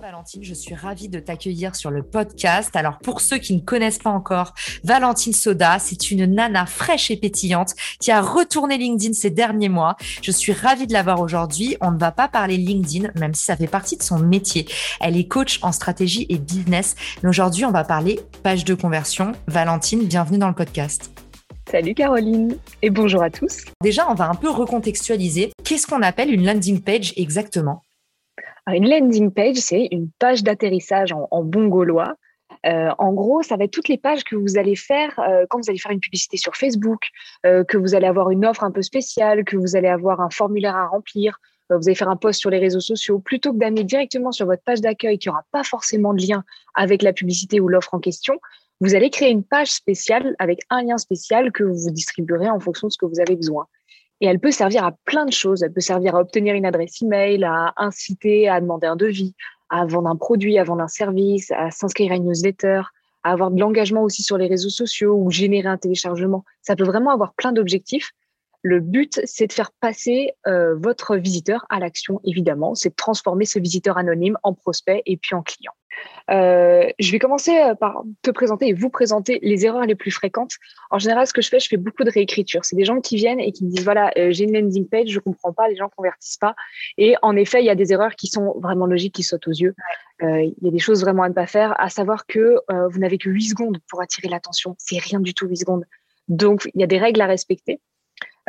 Valentine, je suis ravie de t'accueillir sur le podcast. Alors pour ceux qui ne connaissent pas encore, Valentine Soda, c'est une nana fraîche et pétillante qui a retourné LinkedIn ces derniers mois. Je suis ravie de l'avoir aujourd'hui. On ne va pas parler LinkedIn, même si ça fait partie de son métier. Elle est coach en stratégie et business. Mais aujourd'hui, on va parler page de conversion. Valentine, bienvenue dans le podcast. Salut Caroline et bonjour à tous. Déjà, on va un peu recontextualiser. Qu'est-ce qu'on appelle une landing page exactement? Une landing page, c'est une page d'atterrissage en, bon gaulois. Euh, en gros, ça va être toutes les pages que vous allez faire euh, quand vous allez faire une publicité sur Facebook, euh, que vous allez avoir une offre un peu spéciale, que vous allez avoir un formulaire à remplir, vous allez faire un post sur les réseaux sociaux, plutôt que d'amener directement sur votre page d'accueil qui n'aura pas forcément de lien avec la publicité ou l'offre en question. Vous allez créer une page spéciale avec un lien spécial que vous distribuerez en fonction de ce que vous avez besoin. Et elle peut servir à plein de choses. Elle peut servir à obtenir une adresse email, à inciter à demander un devis, à vendre un produit, à vendre un service, à s'inscrire à une newsletter, à avoir de l'engagement aussi sur les réseaux sociaux ou générer un téléchargement. Ça peut vraiment avoir plein d'objectifs. Le but, c'est de faire passer euh, votre visiteur à l'action, évidemment. C'est de transformer ce visiteur anonyme en prospect et puis en client. Euh, je vais commencer euh, par te présenter et vous présenter les erreurs les plus fréquentes. En général, ce que je fais, je fais beaucoup de réécriture. C'est des gens qui viennent et qui me disent voilà, euh, j'ai une landing page, je comprends pas, les gens convertissent pas. Et en effet, il y a des erreurs qui sont vraiment logiques, qui sautent aux yeux. il y a des choses vraiment à ne pas faire, à savoir que vous n'avez que 8 secondes pour attirer l'attention. C'est rien du tout 8 secondes. Donc, il y a des règles à respecter.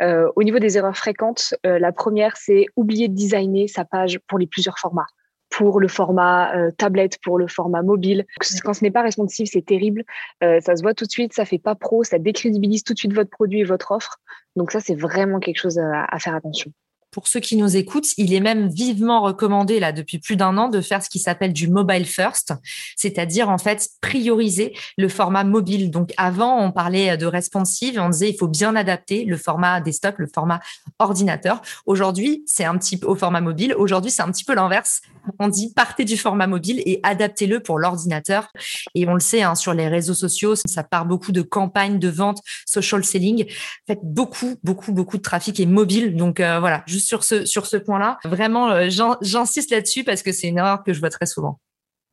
au niveau des erreurs fréquentes, la première, c'est oublier de designer sa page pour les plusieurs formats pour le format euh, tablette, pour le format mobile. Quand ce n'est pas responsive, c'est terrible. Euh, ça se voit tout de suite, ça fait pas pro, ça décrédibilise tout de suite votre produit et votre offre. Donc ça, c'est vraiment quelque chose à faire attention pour ceux qui nous écoutent, il est même vivement recommandé là depuis plus d'un an de faire ce qui s'appelle du mobile first, c'est-à-dire en fait prioriser le format mobile. Donc avant, on parlait de responsive, on disait il faut bien adapter le format desktop, le format ordinateur. Aujourd'hui, c'est un petit peu au format mobile. Aujourd'hui, c'est un petit peu l'inverse. On dit partez du format mobile et adaptez-le pour l'ordinateur. Et on le sait hein, sur les réseaux sociaux, ça part beaucoup de campagnes de vente, social selling. En fait, beaucoup, beaucoup, beaucoup de trafic est mobile. Donc euh, voilà, sur ce, sur ce point-là. Vraiment, euh, j'insiste là-dessus parce que c'est une erreur que je vois très souvent.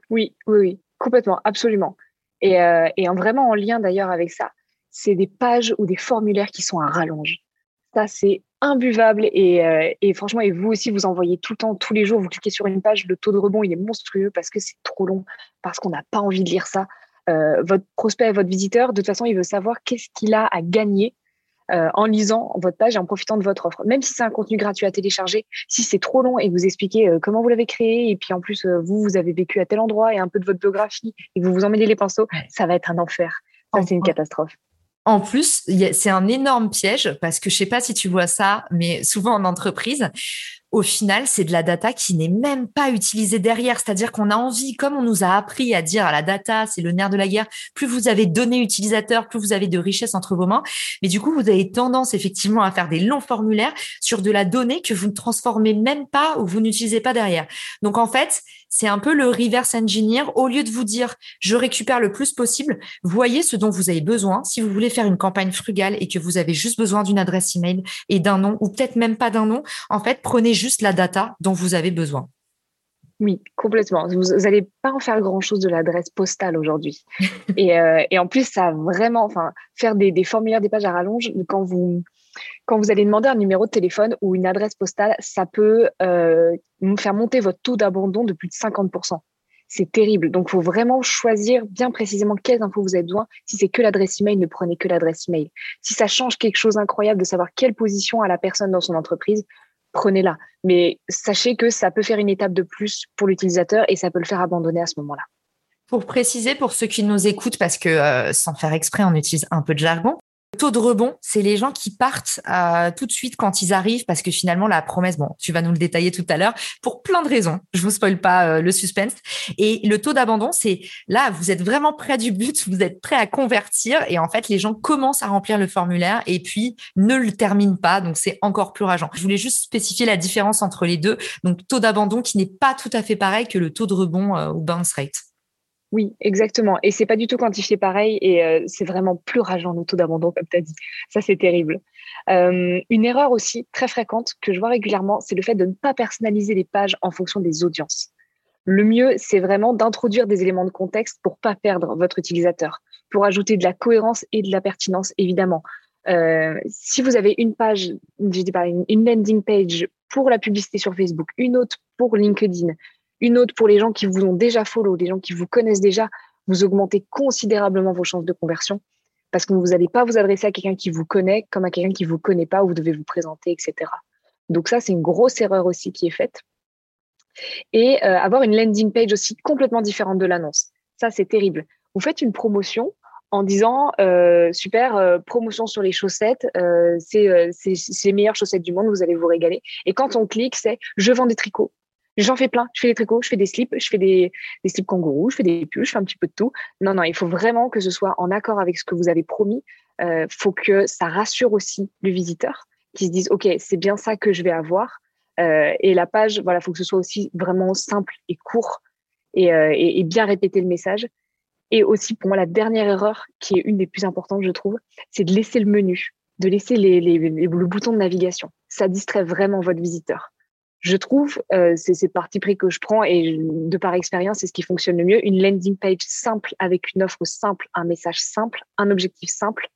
Oui, oui, oui, complètement, absolument. Et, euh, en, vraiment en lien d'ailleurs avec ça, c'est des pages ou des formulaires qui sont à rallonge. Ça, c'est imbuvable et, euh, et, franchement, et vous aussi, vous envoyez tout le temps, tous les jours, vous cliquez sur une page, le taux de rebond, il est monstrueux parce que c'est trop long, parce qu'on n'a pas envie de lire ça. votre prospect, votre visiteur, de toute façon, il veut savoir qu'est-ce qu'il a à gagner euh, en lisant votre page et en profitant de votre offre. Même si c'est un contenu gratuit à télécharger, si c'est trop long et que vous expliquez euh, comment vous l'avez créé et puis en plus euh, vous, vous avez vécu à tel endroit et un peu de votre biographie et vous vous emmêlez les pinceaux, ça va être un enfer. Ça, c'est une catastrophe. En plus, c'est un énorme piège parce que je sais pas si tu vois ça, mais souvent en entreprise, au final, c'est de la data qui n'est même pas utilisée derrière. C'est-à-dire qu'on a envie, comme on nous a appris à dire à la data, c'est le nerf de la guerre, plus vous avez de données utilisateurs, plus vous avez de richesses entre vos mains. Mais du coup, vous avez tendance effectivement à faire des longs formulaires sur de la donnée que vous ne transformez même pas ou vous n'utilisez pas derrière. Donc en fait, c'est un peu le reverse engineer. Au lieu de vous dire, je récupère le plus possible, voyez ce dont vous avez besoin. Si vous voulez faire une campagne frugale et que vous avez juste besoin d'une adresse email et d'un nom, ou peut-être même pas d'un nom, en fait, prenez juste la data dont vous avez besoin. Oui, complètement. Vous n'allez pas en faire grand-chose de l'adresse postale aujourd'hui. et, euh, et, en plus, ça vraiment, enfin, faire des, des, formulaires, des pages à rallonge, quand vous, quand vous allez demander un numéro de téléphone ou une adresse postale, ça peut euh, faire monter votre taux d'abandon de plus de 50%. C'est terrible. Donc, il faut vraiment choisir bien précisément quelles infos vous avez besoin. Si c'est que l'adresse email, ne prenez que l'adresse email. Si ça change quelque chose d'incroyable de savoir quelle position a la personne dans son entreprise, prenez-la. Mais sachez que ça peut faire une étape de plus pour l'utilisateur et ça peut le faire abandonner à ce moment-là. Pour préciser, pour ceux qui nous écoutent, parce que euh, sans faire exprès, on utilise un peu de jargon, taux de rebond, c'est les gens qui partent euh, tout de suite quand ils arrivent parce que finalement la promesse, bon, tu vas nous le détailler tout à l'heure, pour plein de raisons. Je vous spoil pas euh, le suspense. Et le taux d'abandon, c'est là, vous êtes vraiment près du but, vous êtes prêt à convertir et en fait les gens commencent à remplir le formulaire et puis ne le terminent pas, donc c'est encore plus rageant. Je voulais juste spécifier la différence entre les deux. Donc taux d'abandon qui n'est pas tout à fait pareil que le taux de rebond euh, ou bounce rate. Oui, exactement. Et c'est pas du tout quantifié pareil et euh, c'est vraiment plus rageant le taux d'abandon, comme tu as dit. Ça, c'est terrible. Euh, une erreur aussi très fréquente que je vois régulièrement, c'est le fait de ne pas personnaliser les pages en fonction des audiences. Le mieux, c'est vraiment d'introduire des éléments de contexte pour pas perdre votre utilisateur, pour ajouter de la cohérence et de la pertinence, évidemment. Euh, si vous avez une page, je dis pas, une landing page pour la publicité sur Facebook, une autre pour LinkedIn, une autre pour les gens qui vous ont déjà follow, des gens qui vous connaissent déjà, vous augmentez considérablement vos chances de conversion parce que vous n'allez pas vous adresser à quelqu'un qui vous connaît comme à quelqu'un qui vous connaît pas où vous devez vous présenter, etc. Donc ça, c'est une grosse erreur aussi qui est faite. Et euh, avoir une landing page aussi complètement différente de l'annonce. Ça, c'est terrible. Vous faites une promotion en disant euh, super euh, promotion sur les chaussettes, c'est les meilleures chaussettes du monde, vous allez vous régaler. Et quand on clique, c'est je vends des tricots, J'en fais plein. Je fais des tricots, je fais des slips, je fais des, slips kangourous, je fais des pulls, je fais un petit peu de tout. Non, non, il faut vraiment que ce soit en accord avec ce que vous avez promis. Il euh, faut que ça rassure aussi le visiteur, qui se dise, OK, c'est bien ça que je vais avoir. Euh, et la page, voilà, faut que ce soit aussi vraiment simple et court et, euh, et, bien répéter le message. Et aussi, pour moi, la dernière erreur, qui est une des plus importantes, je trouve, c'est de laisser le menu, de laisser les, le bouton de navigation. Ça distrait vraiment votre visiteur je trouve, euh, c'est ces parti pris que je prends et de par expérience, c'est ce qui fonctionne le mieux. Une landing page simple avec une offre simple, un message simple, un objectif simple,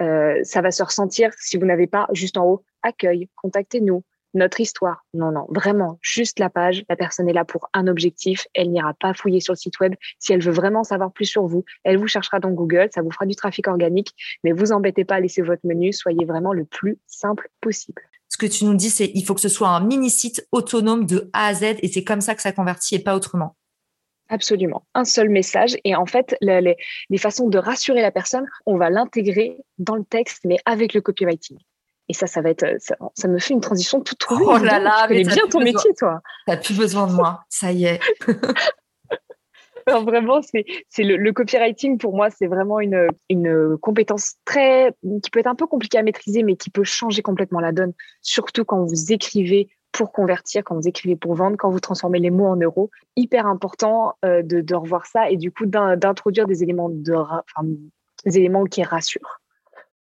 euh, ça va se ressentir si vous n'avez pas juste en haut accueil, contactez-nous, notre histoire. Non, non, vraiment, juste la page. La personne est là pour un objectif. Elle n'ira pas fouiller sur le site web. Si elle veut vraiment savoir plus sur vous, elle vous cherchera dans Google. Ça vous fera du trafic organique. Mais vous embêtez pas à laisser votre menu. Soyez vraiment le plus simple possible ce que tu nous dis, c'est il faut que ce soit un mini site autonome de A à Z et c'est comme ça que ça convertit et pas autrement. Absolument. Un seul message. Et en fait, les, façons de rassurer la personne, on va l'intégrer dans le texte, mais avec le copywriting. Et ça, ça va être, ça, me fait une transition toute trouvée. Oh là là, mais bien ton métier, toi. T'as plus besoin de moi. Ça y est. vraiment, c'est le, copywriting pour moi, c'est vraiment une, compétence très qui peut être un peu compliquée à maîtriser, mais qui peut changer complètement la donne. Surtout quand vous écrivez pour convertir, quand vous écrivez pour vendre, quand vous transformez les mots en euros. Hyper important euh, de, revoir ça et du coup d'introduire des éléments de, des éléments qui rassurent.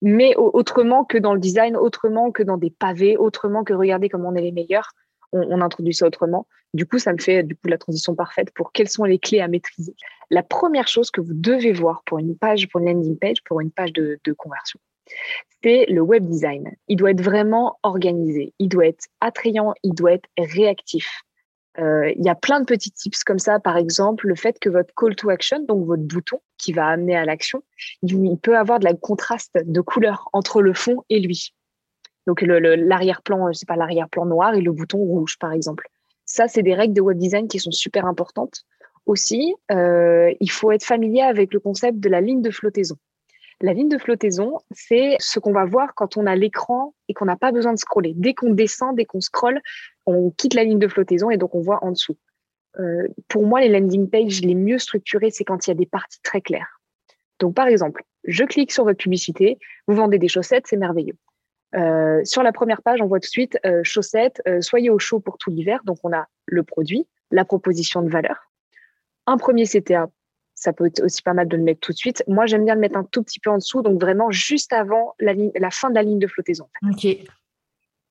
Mais autrement que dans le design, autrement que dans des pavés, autrement que regarder comment on est les meilleurs on, introduit ça autrement. Du coup, ça me fait du coup la transition parfaite pour quelles sont les clés à maîtriser. La première chose que vous devez voir pour une page, pour une landing page, pour une page de, conversion, c'est le web design. Il doit être vraiment organisé, il doit être attrayant, il doit être réactif. Euh, il y a plein de petits tips comme ça, par exemple, le fait que votre call to action, donc votre bouton qui va amener à l'action, il peut avoir de la contraste de couleur entre le fond et lui. Donc l'arrière-plan, c'est pas l'arrière-plan noir et le bouton rouge, par exemple. Ça, c'est des règles de web design qui sont super importantes. Aussi, euh, il faut être familier avec le concept de la ligne de flottaison. La ligne de flottaison, c'est ce qu'on va voir quand on a l'écran et qu'on n'a pas besoin de scroller. Dès qu'on descend, dès qu'on scrolle, on quitte la ligne de flottaison et donc on voit en dessous. Euh, pour moi, les landing pages les mieux structurées, c'est quand il y a des parties très claires. Donc, par exemple, je clique sur votre publicité, vous vendez des chaussettes, c'est merveilleux. Euh, sur la première page, on voit tout de suite euh, chaussettes, euh, soyez au chaud pour tout l'hiver. Donc, on a le produit, la proposition de valeur. Un premier CTA, ça peut être aussi pas mal de le mettre tout de suite. Moi, j'aime bien le mettre un tout petit peu en dessous, donc vraiment juste avant la, la fin de la ligne de flottaison. Ok.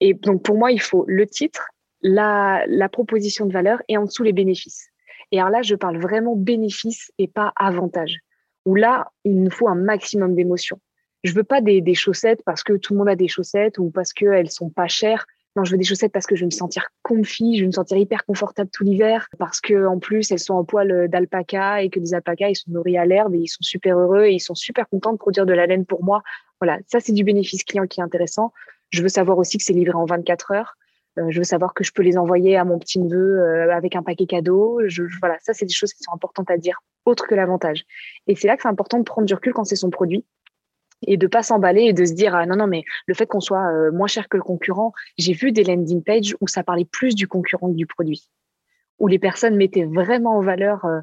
Et donc, pour moi, il faut le titre, la, la proposition de valeur et en dessous les bénéfices. Et alors là, je parle vraiment bénéfices et pas avantage. Où là, il nous faut un maximum d'émotions je veux pas des, chaussettes parce que tout le monde a des chaussettes ou parce qu'elles sont pas chères. Non, je veux des chaussettes parce que je veux me sentir comfy, je veux me sentir hyper confortable tout l'hiver, parce que en plus elles sont en poil d'alpaca et que les alpacas ils sont nourris à l'herbe et ils sont super heureux et ils sont super contents de produire de la laine pour moi. Voilà, ça c'est du bénéfice client qui est intéressant. Je veux savoir aussi que c'est livré en 24 heures. je veux savoir que je peux les envoyer à mon petit neveu avec un paquet cadeau. Je, voilà, ça c'est des choses qui sont importantes à dire, autre que l'avantage. Et c'est là que c'est important de prendre du recul quand c'est son produit et de pas s'emballer et de se dire ah, non non mais le fait qu'on soit euh, moins cher que le concurrent j'ai vu des landing pages où ça parlait plus du concurrent que du produit. Où les personnes mettaient vraiment en valeur euh,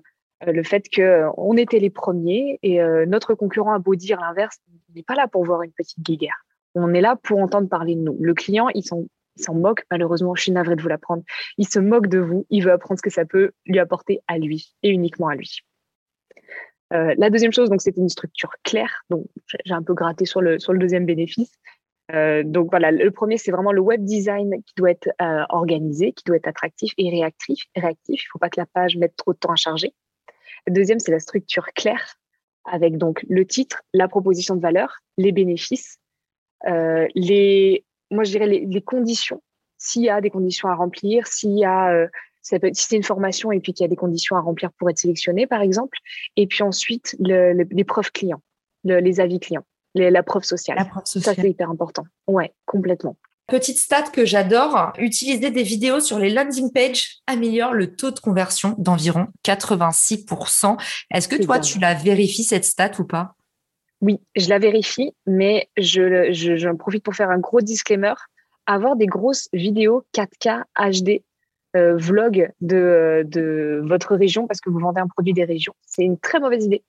euh, le fait que on était les premiers et notre concurrent a beau dire l'inverse on n'est pas là pour voir une petite guéguerre. On est là pour entendre parler de nous. Le client il s'en moque. Malheureusement je suis navrée de vous l'apprendre. Il se moque de vous. Il veut apprendre ce que ça peut lui apporter à lui et uniquement à lui euh, la deuxième chose, donc, c'était une structure claire. Donc, j'ai un peu gratté sur le, sur le deuxième bénéfice. Euh, donc voilà, le premier, c'est vraiment le web design qui doit être euh, organisé, qui doit être attractif et réactif. réactif. Il ne faut pas que la page mette trop de temps à charger. Le deuxième, c'est la structure claire, avec donc le titre, la proposition de valeur, les bénéfices, les, moi je dirais les, les conditions. S'il y a des conditions à remplir, s'il y a ça peut si c'est une formation et puis qu'il y a des conditions à remplir pour être sélectionné, par exemple. Et puis ensuite, les preuves clients, les avis clients, la preuve sociale. La preuve sociale. Ça, c'est hyper important. Ouais, complètement. Petite stat que j'adore, utiliser des vidéos sur les landing pages améliore le taux de conversion d'environ 86%. Est-ce que toi, tu la vérifies cette stat ou pas? Oui, je la vérifie, mais je, j'en profite pour faire un gros disclaimer. Avoir des grosses vidéos 4K HD euh, vlog de, de votre région parce que vous vendez un produit des régions. C'est une très mauvaise idée.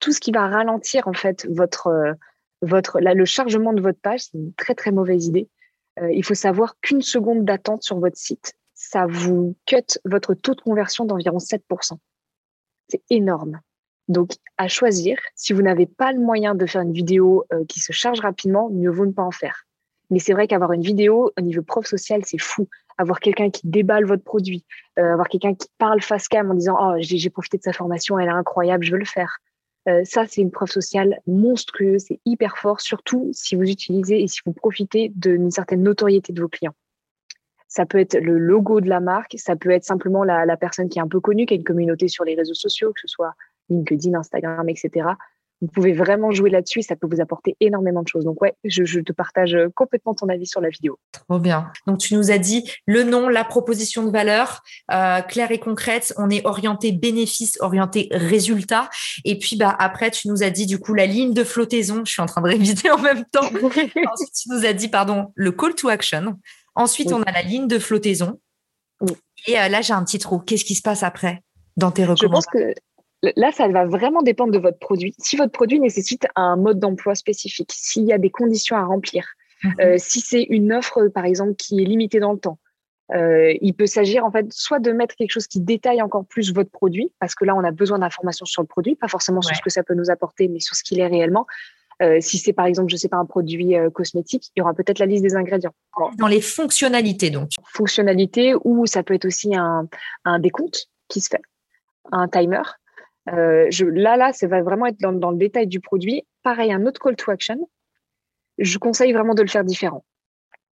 Tout ce qui va ralentir en fait votre, euh, votre, le chargement de votre page, c'est une très très mauvaise idée. Euh, il faut savoir qu'une seconde d'attente sur votre site, ça vous cut votre taux de conversion d'environ 7%. C'est énorme. Donc, à choisir, si vous n'avez pas le moyen de faire une vidéo qui se charge rapidement, mieux vaut ne pas en faire. Mais c'est vrai qu'avoir une vidéo au niveau prof social, c'est fou avoir quelqu'un qui déballe votre produit, euh, avoir quelqu'un qui parle face cam en disant oh j'ai profité de sa formation, elle est incroyable, je veux le faire. Euh, ça c'est une preuve sociale monstrueuse, c'est hyper fort, surtout si vous utilisez et si vous profitez d'une certaine notoriété de vos clients. Ça peut être le logo de la marque, ça peut être simplement la, la personne qui est un peu connue, qui a une communauté sur les réseaux sociaux, que ce soit LinkedIn, Instagram, etc vous pouvez vraiment jouer là-dessus et ça peut vous apporter énormément de choses. Donc ouais, je, te partage complètement ton avis sur la vidéo. Trop bien. Donc tu nous as dit le nom, la proposition de valeur, euh, claire et concrète. On est orienté bénéfice, orienté résultat. Et puis bah après tu nous as dit du coup la ligne de flottaison. Je suis en train de réviser en même temps. Ensuite tu nous as dit pardon le call to action. Ensuite on a la ligne de flottaison. Et euh, là j'ai un petit trou. Qu'est-ce qui se passe après dans tes recommandations Je pense que Là, ça va vraiment dépendre de votre produit. Si votre produit nécessite un mode d'emploi spécifique, s'il y a des conditions à remplir, mhm. euh, si c'est une offre, par exemple, qui est limitée dans le temps, euh, il peut s'agir en fait soit de mettre quelque chose qui détaille encore plus votre produit, parce que là, on a besoin d'informations sur le produit, pas forcément sur ce que ça peut nous apporter, mais sur ce qu'il est réellement. Euh, si c'est par exemple, je sais pas, un produit cosmétique, il y aura peut-être la liste des ingrédients. Dans les fonctionnalités, donc. Fonctionnalités, ou ça peut être aussi un, un décompte qui se fait, un timer. Euh, je, là, là, ça va vraiment être dans, le détail du produit. Pareil, un autre call to action. Je conseille vraiment de le faire différent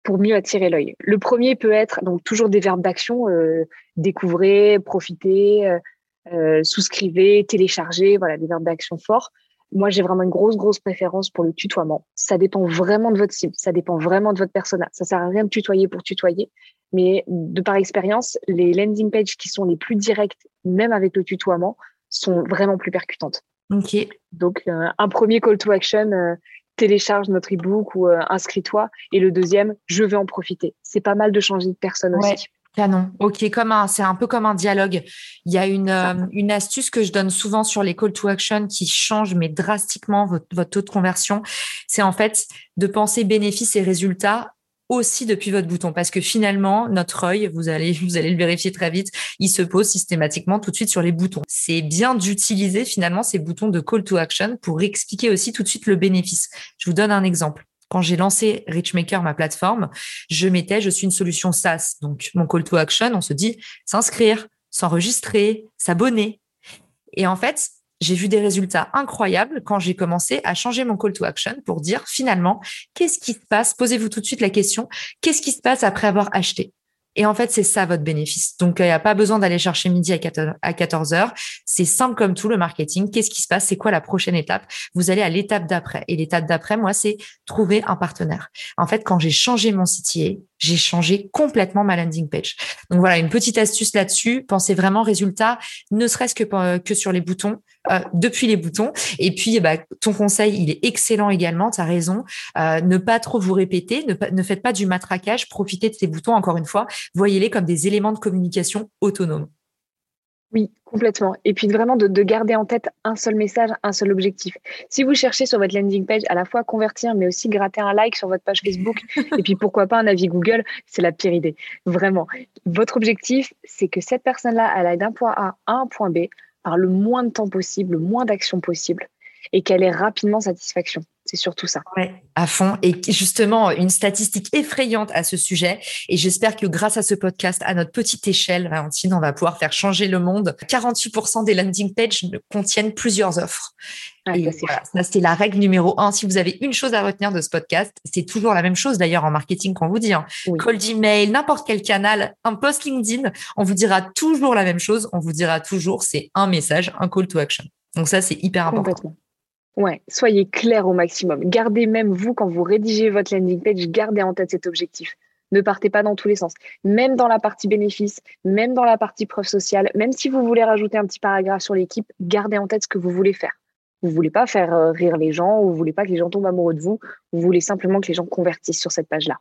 pour mieux attirer l'œil. Le premier peut être donc toujours des verbes d'action euh, découvrez, profitez, euh, souscrivez, téléchargez, voilà des verbes d'action forts. Moi, j'ai vraiment une grosse grosse préférence pour le tutoiement. Ça dépend vraiment de votre cible, ça dépend vraiment de votre persona. Ça sert à rien de tutoyer pour tutoyer, mais de par expérience, les landing pages qui sont les plus directes, même avec le tutoiement, sont vraiment plus percutantes. Ok. Donc, euh, un premier call to action, euh, télécharge notre e-book ou euh, inscris-toi. Et le deuxième, je veux en profiter. C'est pas mal de changer de personne aussi. Canon. Ok, comme c'est un peu comme un dialogue. Il y a une, une astuce que je donne souvent sur les call to action qui change mais drastiquement votre, votre taux de conversion. C'est en fait de penser bénéfices et résultats aussi depuis votre bouton parce que finalement notre œil vous allez vous allez le vérifier très vite il se pose systématiquement tout de suite sur les boutons c'est bien d'utiliser finalement ces boutons de call to action pour expliquer aussi tout de suite le bénéfice je vous donne un exemple quand j'ai lancé Richmaker, ma plateforme, je mettais, je suis une solution SaaS. Donc, mon call to action, on se dit s'inscrire, s'enregistrer, s'abonner. Et en fait, j'ai vu des résultats incroyables quand j'ai commencé à changer mon call to action pour dire finalement, qu'est-ce qui se passe? Posez-vous tout de suite la question, qu'est-ce qui se passe après avoir acheté? Et en fait, c'est ça votre bénéfice. Donc, il n'y a pas besoin d'aller chercher midi à 14 heures. C'est simple comme tout le marketing. Qu'est-ce qui se passe? C'est quoi la prochaine étape? Vous allez à l'étape d'après. Et l'étape d'après, moi, c'est trouver un partenaire. En fait, quand j'ai changé mon site, j'ai changé complètement ma landing page. Donc voilà, une petite astuce là-dessus. Pensez vraiment résultat, ne serait-ce que, que sur les boutons, euh, depuis les boutons. Et puis, bah, ton conseil, il est excellent également. Tu as raison. Euh, ne pas trop vous répéter, ne, ne faites pas du matraquage. Profitez de ces boutons, encore une fois. Voyez-les comme des éléments de communication autonomes. Oui, complètement. Et puis vraiment de, garder en tête un seul message, un seul objectif. Si vous cherchez sur votre landing page à la fois convertir, mais aussi gratter un like sur votre page Facebook, et puis pourquoi pas un avis Google, c'est la pire idée. Vraiment. Votre objectif, c'est que cette personne-là, elle aille d'un point A à un point B par le moins de temps possible, le moins d'actions possible, et qu'elle ait rapidement satisfaction. C'est surtout ça. Ouais, à fond. Et justement, une statistique effrayante à ce sujet. Et j'espère que grâce à ce podcast, à notre petite échelle, Valentine, on va pouvoir faire changer le monde. 48% des landing pages contiennent plusieurs offres. et ça, c'est la règle numéro un. Si vous avez une chose à retenir de ce podcast, c'est toujours la même chose d'ailleurs en marketing qu'on vous dit. Hein. Call d'email, n'importe quel canal, un post LinkedIn, on vous dira toujours la même chose. On vous dira toujours c'est un message, un call to action. Donc ça, c'est hyper important. Ouais, soyez clair au maximum. Gardez même vous, quand vous rédigez votre landing page, gardez en tête cet objectif. Ne partez pas dans tous les sens. Même dans la partie bénéfice, même dans la partie preuve sociale, même si vous voulez rajouter un petit paragraphe sur l'équipe, gardez en tête ce que vous voulez faire. Vous voulez pas faire euh, rire les gens, ou vous voulez pas que les gens tombent amoureux de vous, vous voulez simplement que les gens convertissent sur cette page-là.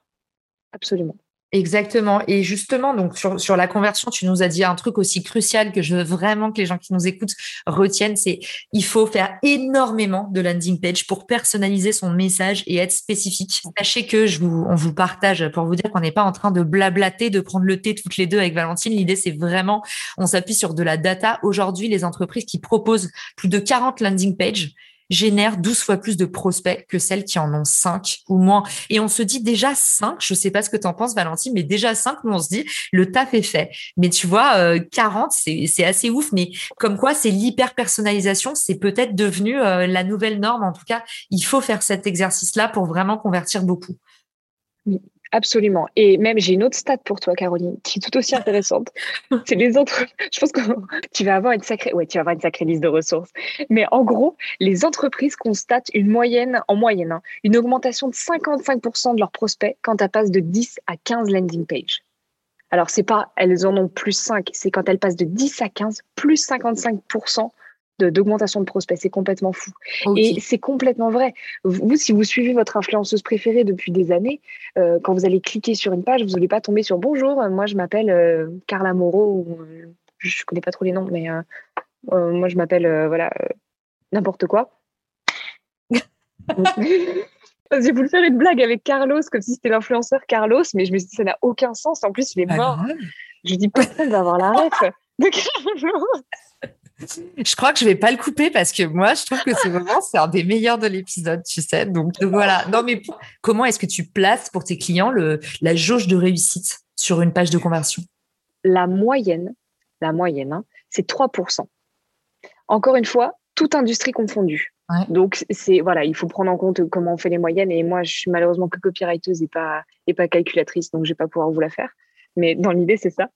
Absolument. Exactement. Et justement, donc sur, sur la conversion, tu nous as dit un truc aussi crucial que je veux vraiment que les gens qui nous écoutent retiennent, c'est il faut faire énormément de landing page pour personnaliser son message et être spécifique. Sachez que je vous, on vous partage pour vous dire qu'on n'est pas en train de blablater, de prendre le thé toutes les deux avec Valentine. L'idée, c'est vraiment, on s'appuie sur de la data. Aujourd'hui, les entreprises qui proposent plus de 40 landing pages génèrent 12 fois plus de prospects que celles qui en ont 5 ou moins. Et on se dit déjà 5, je sais pas ce que tu en penses Valentine, mais déjà 5, nous on se dit le taf est fait. Mais tu vois, 40, euh, c'est assez ouf, mais comme quoi c'est l'hyper-personnalisation, c'est peut-être devenu euh, la nouvelle norme. En tout cas, il faut faire cet exercice-là pour vraiment convertir beaucoup. Absolument. Et même, j'ai une autre stat pour toi, Caroline, qui est tout aussi intéressante. C'est les autres. Je pense que tu vas avoir une sacrée, ouais, tu vas avoir une sacrée liste de ressources. Mais en gros, les entreprises constatent une moyenne, en moyenne, hein, une augmentation de 55% de leurs prospects quand elles passent de 10 à 15 landing pages. Alors, c'est pas, elles en ont plus 5, c'est quand elles passent de 10 à 15, plus 55% d'augmentation de, prospects. C'est complètement fou. Et c'est complètement vrai. Vous, si vous suivez votre influenceuse préférée depuis des années, euh, quand vous allez cliquer sur une page, vous n'allez pas tomber sur Bonjour, moi je m'appelle euh, Carla Moreau, ou euh, je ne connais pas trop les noms, mais moi je m'appelle voilà n'importe quoi. J'ai voulu faire une blague avec Carlos, comme si c'était l'influenceur Carlos, mais je me suis dit ça n'a aucun sens. En plus, il est mort. Je dis personne va avoir la ref de Carlos. Je crois que je vais pas le couper parce que moi, je trouve que c'est vraiment c'est un des meilleurs de l'épisode, tu sais. Donc voilà. Non, mais comment est-ce que tu places pour tes clients le, la jauge de réussite sur une page de conversion? La moyenne, la moyenne, hein, c'est 3%. Encore une fois, toute industrie confondue. Donc c'est voilà, il faut prendre en compte comment on fait les moyennes. Et moi, je suis malheureusement que copywriteuse et pas et pas calculatrice, donc je vais pas pouvoir vous la faire. Mais dans l'idée, c'est ça.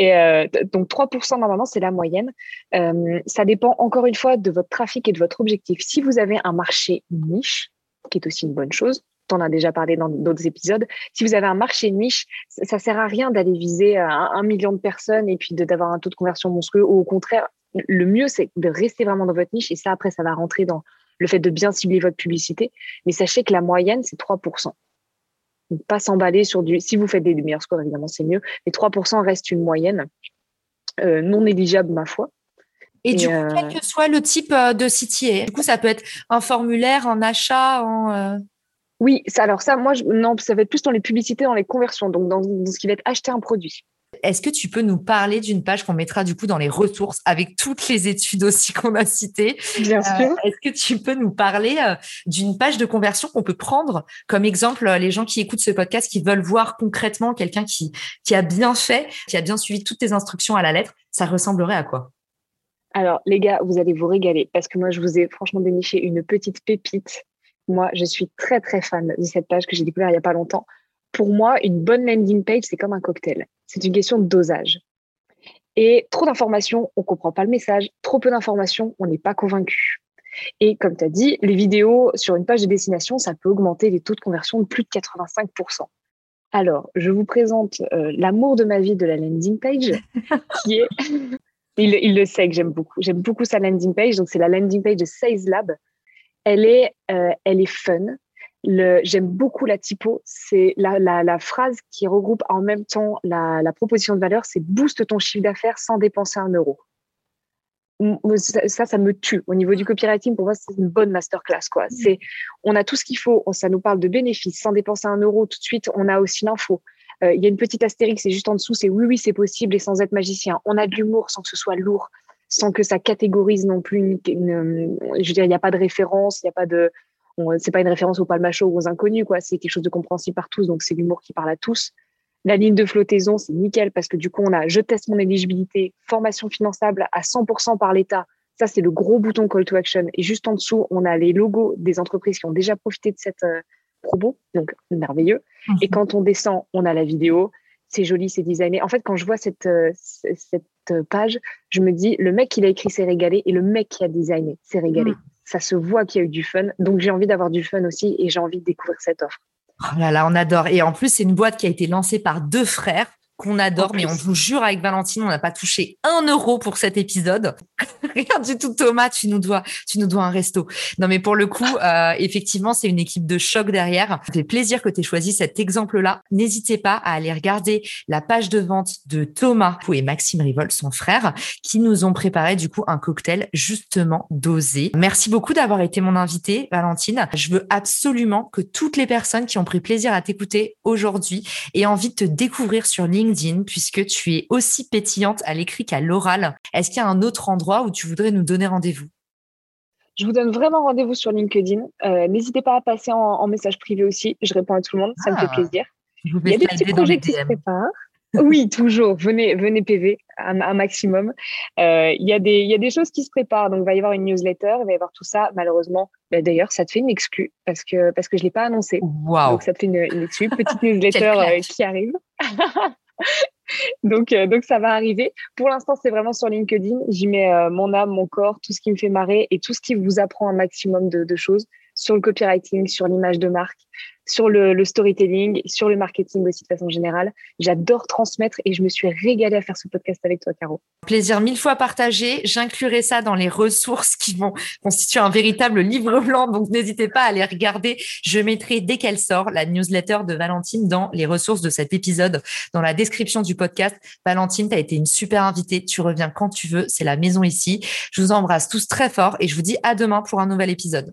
Et euh, donc 3% normalement, c'est la moyenne. Euh, ça dépend encore une fois de votre trafic et de votre objectif. Si vous avez un marché niche, qui est aussi une bonne chose, en as déjà parlé dans d'autres épisodes, si vous avez un marché niche, ça, ne sert à rien d'aller viser un, million de personnes et puis d'avoir un taux de conversion monstrueux. Ou au contraire, le mieux, c'est de rester vraiment dans votre niche. Et ça, après, ça va rentrer dans le fait de bien cibler votre publicité. Mais sachez que la moyenne, c'est 3% pas s'emballer sur du. Si vous faites des, meilleurs scores, évidemment, c'est mieux. Mais 3% reste une moyenne euh, non négligeable, ma foi. Et, du coup, euh, quel que soit le type euh, de site, du coup, ça peut être un formulaire, en achat, en. Oui, ça, alors ça, moi, je, non, ça va être plus dans les publicités, dans les conversions, donc dans ce qui va être acheter un produit. Est-ce que tu peux nous parler d'une page qu'on mettra du coup dans les ressources avec toutes les études aussi qu'on a citées? Bien euh, sûr. Est-ce que tu peux nous parler euh, d'une page de conversion qu'on peut prendre? Comme exemple euh, les gens qui écoutent ce podcast qui veulent voir concrètement quelqu'un qui, qui a bien fait, qui a bien suivi toutes tes instructions à la lettre, ça ressemblerait à quoi? Alors les gars, vous allez vous régaler parce que moi je vous ai franchement déniché une petite pépite. Moi, je suis très très fan de cette page que j'ai découvert il y a pas longtemps pour moi, une bonne landing page, c'est comme un cocktail. C'est une question de dosage. Et trop d'informations, on ne comprend pas le message. Trop peu d'informations, on n'est pas convaincu. Et comme tu as dit, les vidéos sur une page de destination, ça peut augmenter les taux de conversion de plus de 85%. Alors, je vous présente euh, l'amour de ma vie de la landing page, qui est, il, le sait que j'aime beaucoup, j'aime beaucoup sa landing page, donc c'est la landing page de Sales Lab. Elle est, euh, elle est fun. J'aime beaucoup la typo. C'est la, la, phrase qui regroupe en même temps la, la proposition de valeur, c'est booste ton chiffre d'affaires sans dépenser un euro ça, ça me tue. Au niveau du copywriting, pour moi, c'est une bonne masterclass. Quoi. Mm. C'est, on a tout ce qu'il faut. Ça nous parle de bénéfices. Sans dépenser un euro tout de suite, on a aussi l'info. Euh, il y a une petite astérix, c'est juste en dessous, c'est oui, oui, c'est possible et sans être magicien. On a de l'humour sans que ce soit lourd, sans que ça catégorise non plus. Une, je veux dire, il n'y a pas de référence, il n'y a pas de. C'est pas une référence au palmacho ou aux inconnus, quoi. C'est quelque chose de compréhensible par tous, donc c'est l'humour qui parle à tous. La ligne de flottaison, c'est nickel parce que du coup, on a je teste mon éligibilité, formation finançable à 100% par l'État. Ça, c'est le gros bouton call to action. Et juste en dessous, on a les logos des entreprises qui ont déjà profité de cette euh, promo. Donc, merveilleux. Et mhm. quand on descend, on a la vidéo. C'est joli, c'est designé. En fait, quand je vois cette, euh, cette page, je me dis, le mec qui l'a écrit s'est régalé et le mec qui a designé s'est régalé. Mhm. Ça se voit qu'il y a eu du fun. Donc, j'ai envie d'avoir du fun aussi et j'ai envie de découvrir cette offre. Oh là là, on adore. Et en plus, c'est une boîte qui a été lancée par deux frères qu'on adore, mais on vous jure avec Valentine, on n'a pas touché un euro pour cet épisode. Rien du tout, Thomas, tu nous dois, tu nous dois un resto. Non, mais pour le coup, euh, effectivement, c'est une équipe de choc derrière. Ça fait plaisir que tu aies choisi cet exemple-là. N'hésitez pas à aller regarder la page de vente de Thomas et Maxime Rivol, son frère, qui nous ont préparé du coup un cocktail justement dosé. Merci beaucoup d'avoir été mon invité, Valentine. Je veux absolument que toutes les personnes qui ont pris plaisir à t'écouter aujourd'hui aient envie de te découvrir sur LinkedIn puisque tu es aussi pétillante à l'écrit qu'à l'oral. Est-ce qu'il y a un autre endroit où tu voudrais nous donner rendez-vous? Je vous donne vraiment rendez-vous sur LinkedIn. Euh, n'hésitez pas à passer en, message privé aussi. Je réponds à tout le monde, ça me fait ah. plaisir. Il y a des petits projets qui se préparent. oui, toujours. Venez, venez PV un, maximum. Euh, il y, a des, y a des choses qui se préparent. Donc, il va y avoir une newsletter, il va y avoir tout ça. Malheureusement, bah, d'ailleurs, ça te fait une exclue parce que, parce que je ne l'ai pas annoncé. Wow. Donc, ça te fait une, une exclue. Petite newsletter euh, qui arrive. donc, euh, donc ça va arriver. Pour l'instant, c'est vraiment sur LinkedIn. J'y mets euh, mon âme, mon corps, tout ce qui me fait marrer et tout ce qui vous apprend un maximum de choses sur le copywriting, sur l'image de marque, sur le, storytelling, sur le marketing aussi de façon générale. J'adore transmettre et je me suis régalée à faire ce podcast avec toi, Caro. Plaisir mille fois partagé. J'inclurai ça dans les ressources qui vont constituer un véritable livre blanc. Donc, n'hésitez pas à les regarder. Je mettrai dès qu'elle sort la newsletter de Valentine dans les ressources de cet épisode, dans la description du podcast. Valentine, tu as été une super invitée. Tu reviens quand tu veux. C'est la maison ici. Je vous embrasse tous très fort et je vous dis à demain pour un nouvel épisode.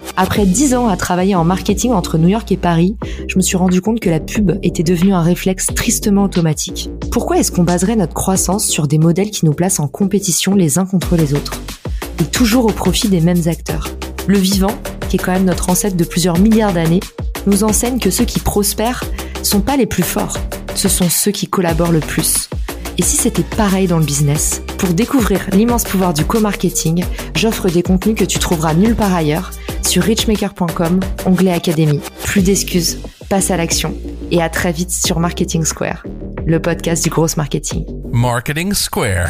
Après dix ans à travailler en marketing entre New York et Paris, je me suis rendu compte que la pub était devenue un réflexe tristement automatique. Pourquoi est-ce qu'on baserait notre croissance sur des modèles qui nous placent en compétition les uns contre les autres Et toujours au profit des mêmes acteurs? Le vivant, qui est quand même notre ancêtre de plusieurs milliards d'années, nous enseigne que ceux qui prospèrent sont pas les plus forts, ce sont ceux qui collaborent le plus. Et si c'était pareil dans le business? Pour découvrir l'immense pouvoir du co-marketing, j'offre des contenus que tu trouveras nulle part ailleurs sur richmaker.com, onglet Académie. Plus d'excuses, passe à l'action et à très vite sur Marketing Square, le podcast du gros marketing. Marketing Square.